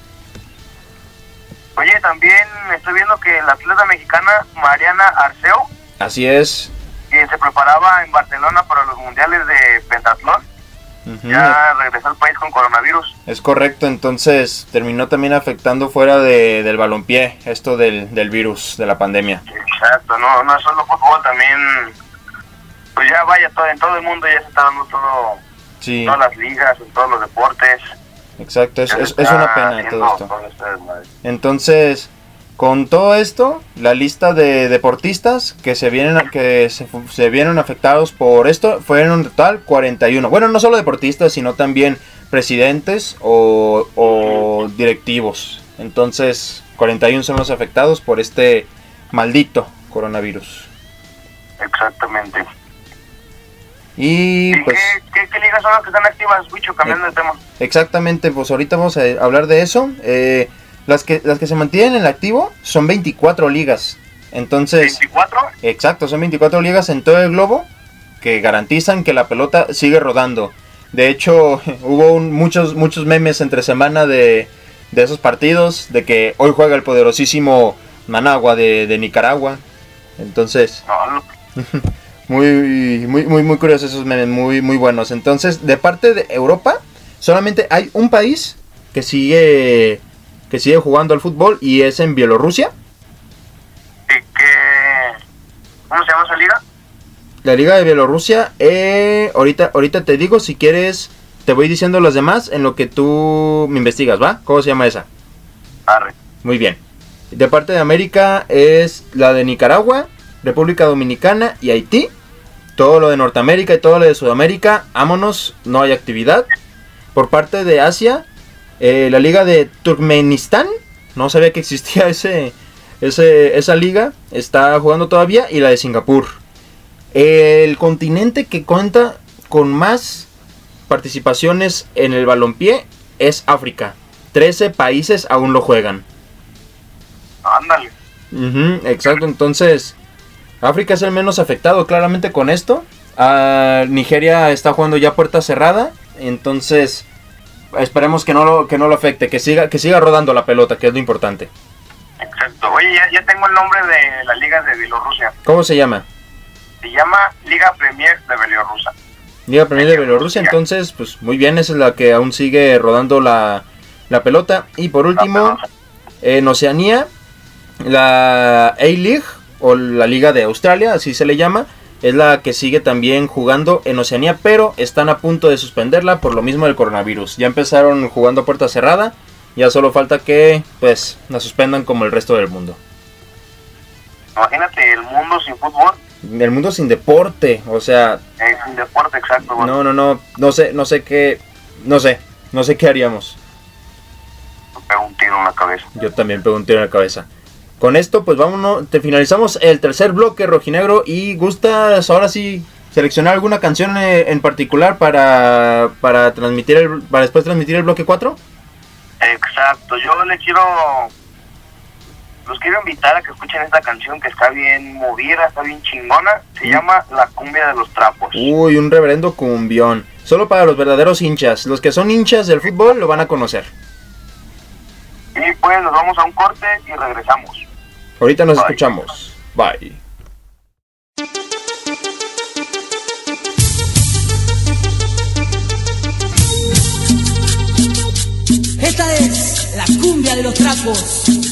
Oye, también estoy viendo que la atleta mexicana Mariana Arceo, Así es. que se preparaba en Barcelona para los mundiales de pentatlón, Ya regresó al país con coronavirus. Es correcto, entonces terminó también afectando fuera de, del balompié esto del, del virus, de la pandemia. Exacto, no, no es solo fútbol, también, pues ya vaya, todo, en todo el mundo ya se está dando todo, Sí, todas las ligas, en todos los deportes. exacto, es, es, una pena todo esto. este. Entonces, con todo esto, la lista de deportistas que se vienen que se, vieron afectados por esto fueron en total 41. Bueno, no solo deportistas, sino también presidentes o, o directivos. Entonces, 41 son los afectados por este maldito coronavirus. Exactamente. Y ¿Y pues qué, qué, qué ligas son las que están activas, Wicho? Cambiando de tema. exactamente, pues ahorita vamos a hablar de eso. Eh, las que las que se mantienen en el activo son 24 ligas. Entonces, 24. Exacto, son 24 ligas en todo el globo que garantizan que la pelota sigue rodando. De hecho, hubo un- muchos, muchos memes entre semana de, de esos partidos, de que hoy juega el poderosísimo Managua de, de Nicaragua. Entonces, no, muy, muy, muy, muy curiosos esos memes, muy, muy buenos. Entonces, de parte de Europa, solamente hay un país que sigue, que sigue jugando al fútbol y es en Bielorrusia. ¿y qué- ¿Cómo se llama esa liga? La Liga de Bielorrusia, eh, ahorita, ahorita te digo, si quieres, te voy diciendo los demás en lo que tú me investigas, ¿va? ¿Cómo se llama esa? Arre. Muy bien. De parte de América es la de Nicaragua, República Dominicana y Haití. Todo lo de Norteamérica y todo lo de Sudamérica, vámonos, no hay actividad. Por parte de Asia, eh, la liga de Turkmenistán, no sabía que existía ese, ese, esa liga, está jugando todavía, y la de Singapur. El continente que cuenta con más participaciones en el balompié es África. 13 países aún lo juegan. Ándale. Exacto, entonces África es el menos afectado claramente con esto. Ah, Nigeria está jugando ya puerta cerrada, entonces esperemos que no lo, que no lo afecte, que siga, que siga rodando la pelota, que es lo importante. Exacto. Oye, ya, ya tengo el nombre de la liga de Bielorrusia. ¿Cómo se llama? Se llama Liga Premier de Bielorrusia. Liga Premier de Bielorrusia, entonces, pues muy bien, esa es la que aún sigue rodando la, la pelota. Y por último, en Oceanía, la A-League, o la Liga de Australia, así se le llama, es la que sigue también jugando en Oceanía, pero están a punto de suspenderla por lo mismo del coronavirus. Ya empezaron jugando a puerta cerrada, ya solo falta que, pues, la suspendan como el resto del mundo. Imagínate el mundo sin fútbol. El mundo sin deporte, o sea, Es un deporte exacto. no, no, no, no sé, no sé qué, no sé, no sé qué haríamos. Me pega un tiro en la cabeza. Yo también pego un tiro en la cabeza. Con esto, pues vámonos, te finalizamos el tercer bloque rojinegro y gustas ahora sí seleccionar alguna canción eh, en particular para, para transmitir el, para después transmitir el bloque 4. Exacto. Yo le quiero. Los quiero invitar a que escuchen esta canción que está bien movida, está bien chingona. Se llama La cumbia de los trapos. Uy, un reverendo cumbión. Solo para los verdaderos hinchas. Los que son hinchas del fútbol lo van a conocer. Y pues nos vamos a un corte y regresamos. Ahorita nos Bye. escuchamos. Bye. Esta es la cumbia de los trapos.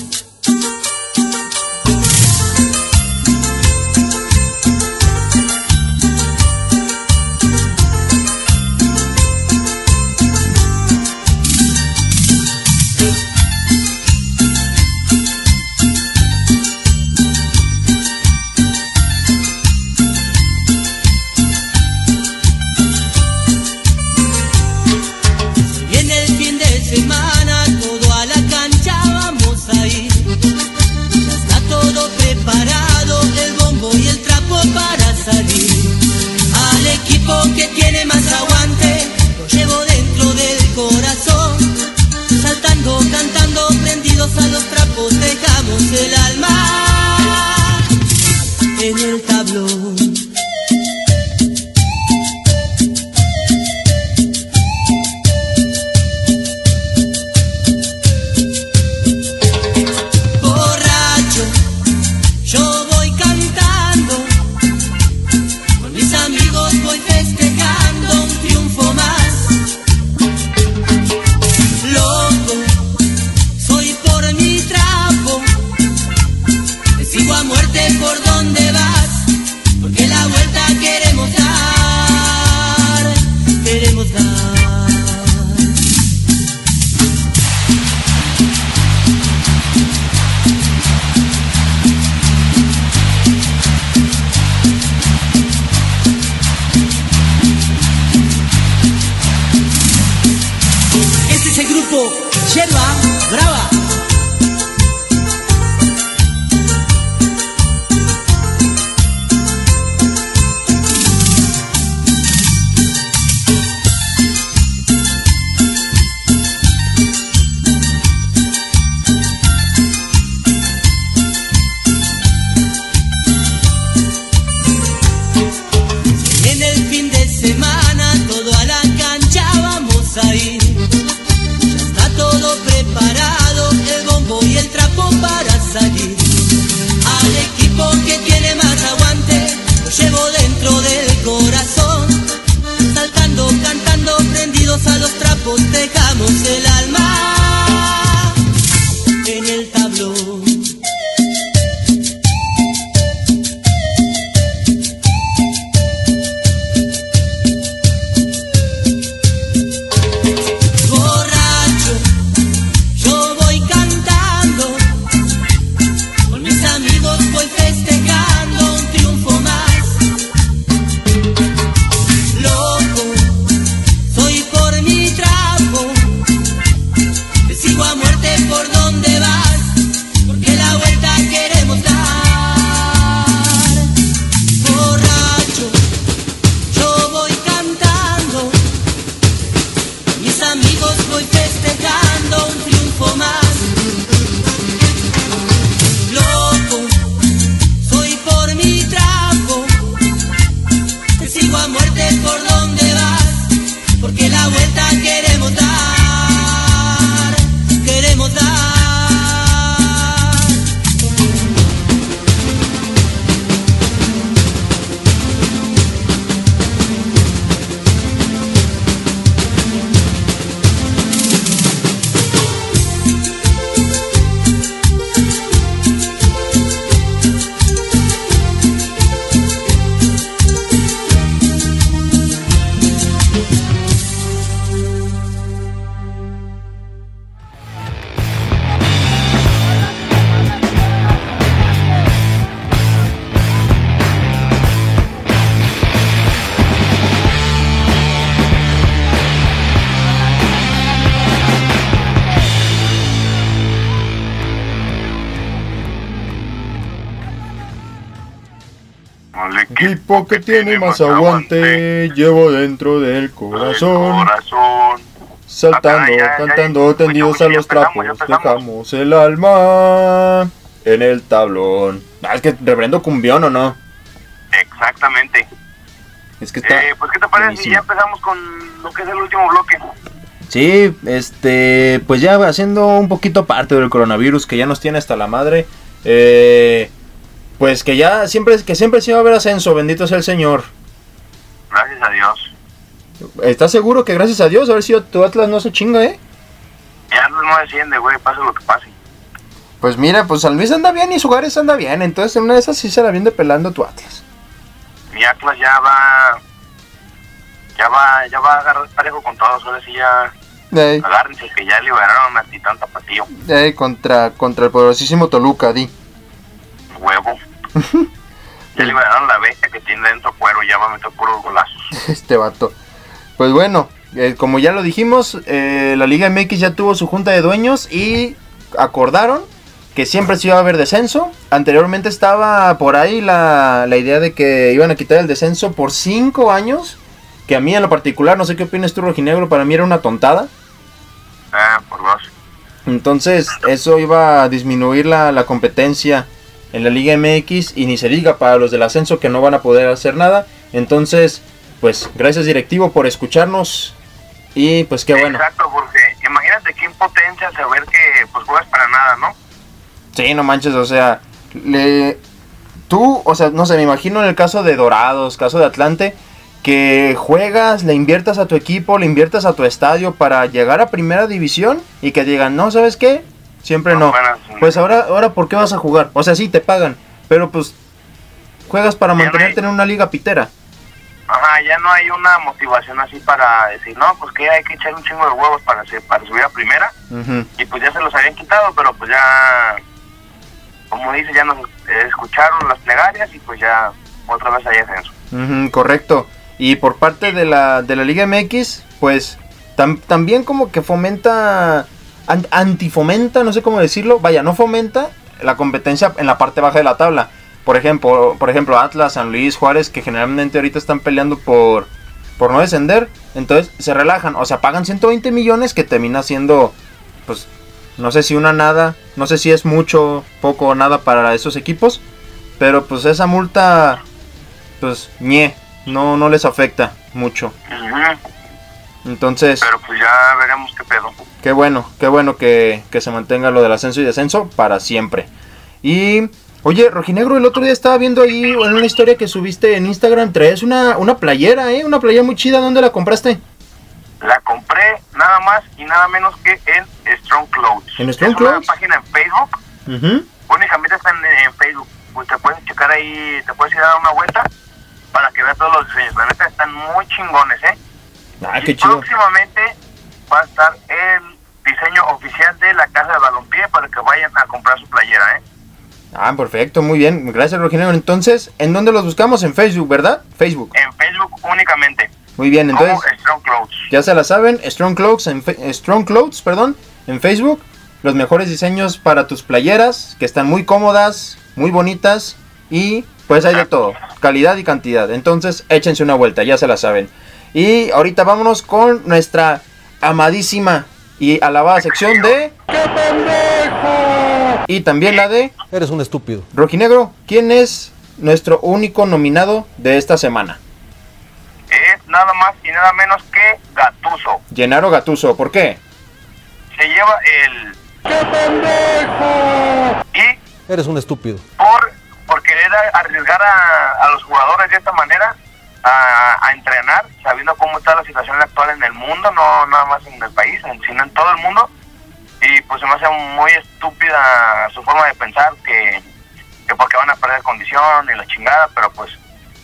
Que tiene más aguante, llevo dentro del corazón. Saltando, cantando, tendidos a los trapos, dejamos el alma en el tablón. Ah, es que reverendo cumbión o no. Exactamente. Es que está. Eh, pues, ¿qué te parece si ya empezamos con lo que es el último bloque? Sí, este, pues ya haciendo un poquito parte del coronavirus que ya nos tiene hasta la madre. Eh, pues que ya siempre, que siempre se va a haber ascenso, bendito sea el Señor. Gracias a Dios. ¿Estás seguro que gracias a Dios a ver si tu Atlas no se chinga, eh? Ya no desciende, güey, pase lo que pase. Pues mira, pues San Luis anda bien y Suárez anda bien, entonces en una de esas sí se la viene pelando tu Atlas. Mi Atlas ya va. Ya va, ya va a agarrar parejo con todos. Ahora sí ya. Ey, Agárrense que ya liberaron a Titán Tapatío. ey, contra, contra el poderosísimo Toluca, di. Huevo. ya liberaron la bestia que tiene dentro cuero. Ya va a meter puros golazos. este vato. Pues bueno, eh, como ya lo dijimos, eh, la Liga MX ya tuvo su junta de dueños y acordaron que siempre se iba a haber descenso. Anteriormente estaba por ahí la, la idea de que iban a quitar el descenso por 5 años. Que a mí en lo particular, no sé qué opinas tú, Rojinegro, para mí era una tontada. Ah, por dos. Entonces eso iba a disminuir la, la competencia en la Liga MX y ni se diga para los del ascenso que no van a poder hacer nada. Entonces, pues gracias directivo por escucharnos y pues qué bueno. Exacto, porque imagínate qué impotencia saber que pues juegas para nada, ¿no? Sí, no manches, o sea, le tú, o sea, no sé, me imagino en el caso de Dorados, caso de Atlante, que juegas, le inviertas a tu equipo, le inviertas a tu estadio para llegar a primera división y que digan, no, ¿sabes qué? Siempre No. Pues ahora, ahora, ¿por qué vas a jugar? O sea, sí, te pagan, pero pues juegas para Ya no hay- mantenerte en una liga pitera. Ajá, ya no hay una motivación así para decir, no, pues que hay que echar un chingo de huevos para, se- para subir a primera. Ujú. Y pues ya se los habían quitado, pero pues ya, como dice, ya nos escucharon las plegarias y pues ya otra vez hay ascenso. Correcto. Y por parte de la, de la Liga MX, pues tam- también como que fomenta, antifomenta, no sé cómo decirlo, vaya, no fomenta la competencia en la parte baja de la tabla. Por ejemplo, por ejemplo Atlas, San Luis, Juárez, que generalmente ahorita están peleando por, por no descender, entonces se relajan, o sea, pagan 120 millones que termina siendo, pues, no sé si una nada, no sé si es mucho, poco o nada para esos equipos, pero pues esa multa pues ñe, no, no les afecta mucho. Entonces, Pero pues ya veremos qué pedo. qué bueno, qué bueno que, que se mantenga lo del ascenso y descenso para siempre. Y, oye, Rojinegro, el otro día estaba viendo ahí en una historia que subiste en Instagram, traes una, una playera, ¿eh? Una playera muy chida, ¿dónde la compraste? La compré nada más y nada menos que en Strong Clothes. ¿En Strong es Clothes? una página en Facebook, Ujú. únicamente está en, en Facebook. Pues te puedes checar ahí, te puedes ir a dar una vuelta para que veas todos los diseños. La neta están muy chingones, ¿eh? Ah, Y qué chido. próximamente va a estar el diseño oficial de la casa de balompié para que vayan a comprar su playera, ¿eh? Ah, perfecto, muy bien. Gracias, Rojinegro. Entonces, ¿en dónde los buscamos? En Facebook, ¿verdad? Facebook. En Facebook únicamente. Muy bien, entonces... como Strong Clothes. Ya se la saben, Strong Clothes, en fe- Strong Clothes, perdón, en Facebook. Los mejores diseños para tus playeras, que están muy cómodas, muy bonitas y pues hay de todo, calidad y cantidad. Entonces, échense una vuelta, ya se la saben. Y ahorita vámonos con nuestra amadísima y alabada sección de y también la de Eres un estúpido. Rojinegro, ¿quién es nuestro único nominado de esta semana? Es nada más y nada menos que Gatuso. Gennaro Gatuso, ¿por qué? Se lleva el... Y Eres un estúpido. por, por querer arriesgar a, a los jugadores de esta manera a, a entrenar, sabiendo cómo está la situación actual en el mundo, no nada más en el país, sino en todo el mundo. Y pues se me hace muy estúpida su forma de pensar que, que porque van a perder condición y la chingada, pero pues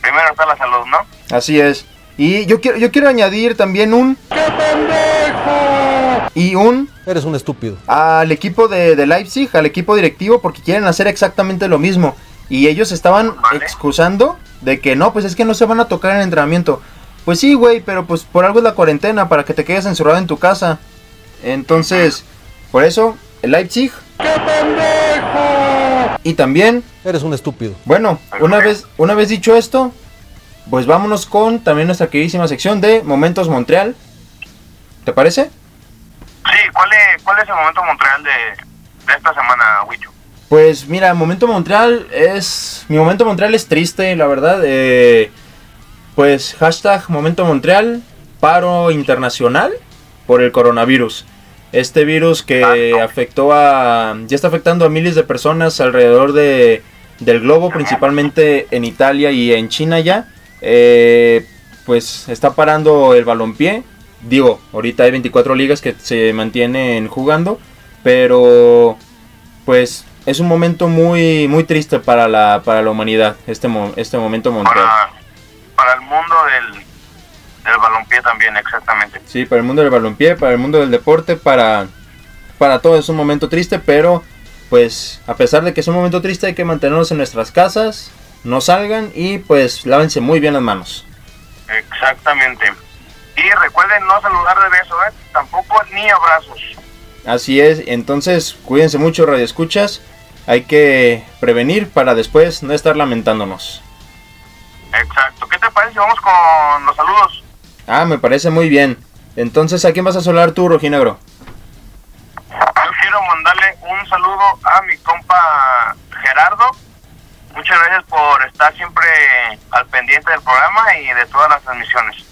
primero está la salud, ¿no? Así es. Y yo quiero, yo quiero añadir también un... Y un Eres un estúpido. al equipo de, de Leipzig, al equipo directivo, porque quieren hacer exactamente lo mismo. Y ellos estaban Vale. excusando de que no, pues es que no se van a tocar en el entrenamiento. Pues sí, güey, pero pues por algo es la cuarentena, para que te quedes encerrado en tu casa. Entonces, por eso, el Leipzig. Y también Eres un estúpido. bueno, una vez, una vez dicho esto, pues vámonos con también nuestra queridísima sección de Momentos Montreal. ¿Te parece? Sí, ¿cuál es, cuál es el momento Montreal de, de esta semana, Wicho? Pues mira, Momento Montreal es... Mi Momento Montreal es triste, la verdad. eh, pues hashtag Momento Montreal, paro internacional por el coronavirus. Este virus que Exacto. afectó a... Ya está afectando a miles de personas alrededor de, del globo, principalmente en Italia y en China ya. Eh, pues está parando el balompié. Digo, ahorita hay 24 ligas que se mantienen jugando. Pero pues es un momento muy muy triste para la para la humanidad este mo- este momento Montreal. Para, para el mundo del, del balompié también, exactamente. Sí, para el mundo del balompié, para el mundo del deporte, para para todo es un momento triste, pero pues a pesar de que es un momento triste hay que mantenernos en nuestras casas, no salgan y pues lávense muy bien las manos. Exactamente. Y recuerden no saludar de beso, ¿eh? Tampoco ni abrazos. Así es, entonces cuídense mucho radio escuchas, hay que prevenir para después no estar lamentándonos. Exacto. ¿Qué te parece vamos con los saludos? Ah, me parece muy bien. Entonces, ¿a quién vas a saludar tú, Rojinegro? Yo quiero mandarle un saludo a mi compa Gerardo. Muchas gracias por estar siempre al pendiente del programa y de todas las transmisiones.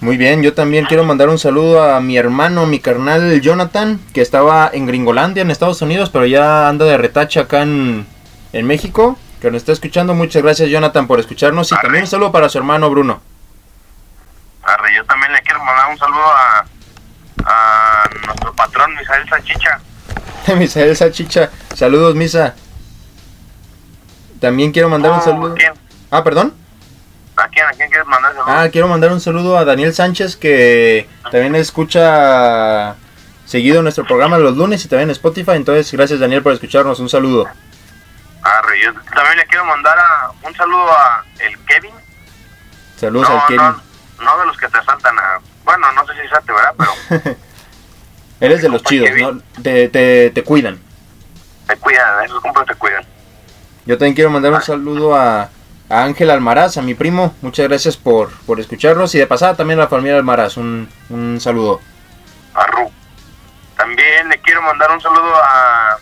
Muy bien, yo también quiero mandar un saludo a mi hermano, mi carnal Jonathan, que estaba en Gringolandia, en Estados Unidos, pero ya anda de retache acá en, en México, que nos está escuchando. Muchas gracias, Jonathan, por escucharnos. Y también un saludo para su hermano Bruno. Arre, yo también le quiero mandar un saludo a, a nuestro patrón Misael Sanchicha. Misael Sachicha, saludos, Misa. También quiero mandar un ¿Tú, saludo. ¿A quién? Ah, perdón. ¿A quién? ¿A quién quieres mandar saludos? Ah, quiero mandar un saludo a Daniel Sánchez, que también escucha seguido nuestro programa los lunes y también en Spotify. Entonces, gracias, Daniel, por escucharnos. Un saludo. Arre, yo también le quiero mandar a, un saludo a el Kevin. Saludos no, al Kevin. no, no de los que te saltan a... Bueno, no sé si salte, ¿verdad? Pero Eres de los chidos, Kevin. ¿no? Te, te, te cuidan. te cuidan, esos compas te cuidan. Yo también quiero mandar un saludo a, a Ángel Almaraz, a mi primo. Muchas gracias por, por escucharnos. Y de pasada también a la familia Almaraz. Un, un saludo. a Ru. También le quiero mandar un saludo a,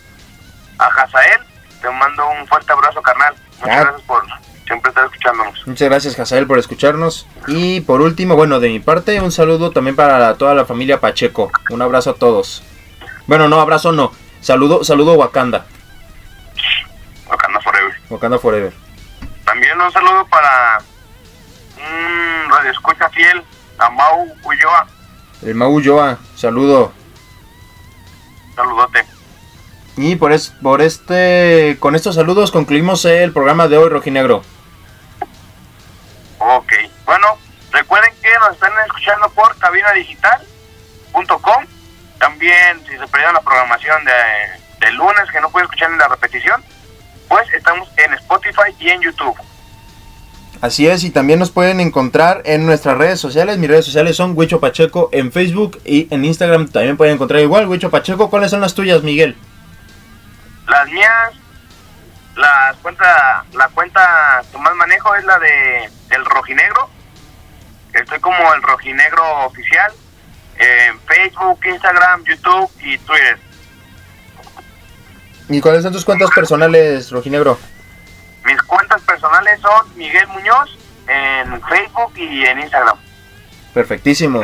a Hazael. Te mando un fuerte abrazo, carnal. Muchas Ah. gracias por siempre estar escuchándonos. Muchas gracias, Hazael, por escucharnos. Y por último, bueno, de mi parte, un saludo también para la- toda la familia Pacheco. Un abrazo a todos. Bueno, no, abrazo no. Saludo, saludo Wakanda. Wakanda Forever. Wakanda Forever. También un saludo para un radio escucha fiel, a Mau Ulloa. El Mau Ulloa, saludo. Saludote. Y por, es, por este, con estos saludos concluimos el programa de hoy, Rojinegro. Ok. Bueno, recuerden que nos están escuchando por cabinadigital.com. También, si se perdieron la programación de, de lunes, que no pueden escuchar en la repetición, pues estamos en Spotify y en YouTube. Así es, y también nos pueden encontrar en nuestras redes sociales. Mis redes sociales son Huicho Pacheco en Facebook y en Instagram también pueden encontrar igual Huicho Pacheco. ¿Cuáles son las tuyas, Miguel? Las mías, las cuenta, la cuenta que más manejo es la de el rojinegro. Estoy como el rojinegro oficial en Facebook, Instagram, YouTube y Twitter. ¿Y cuáles son tus cuentas personales, Rojinegro? Mis cuentas personales son Miguel Muñoz en Facebook y en Instagram. Perfectísimo.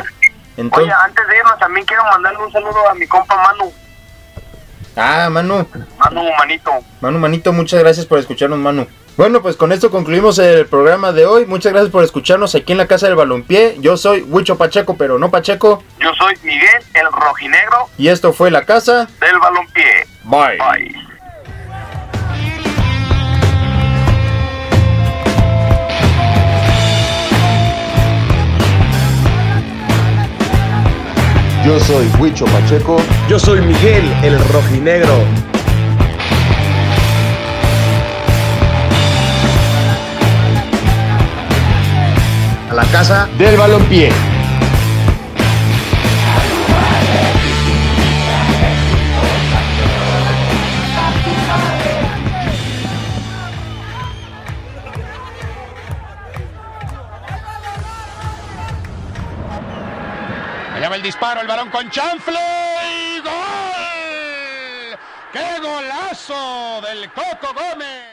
Entonces, Oye, antes de irnos también quiero mandarle un saludo a mi compa Manu. ah, Manu, Manu Manito. Manu Manito, muchas gracias por escucharnos, Manu. Bueno, pues con esto concluimos el programa de hoy. Muchas gracias por escucharnos aquí en la Casa del Balompié. Yo soy Huicho Pacheco, pero no Pacheco. Yo soy Miguel, el rojinegro Y esto fue La Casa. del balompié. Bye. Bye. Yo soy Huicho Pacheco. Yo soy Miguel, el rojinegro. a la casa del balompié. Allá el disparo, el balón con chanfle y gol. ¡Qué golazo del Coco Gómez!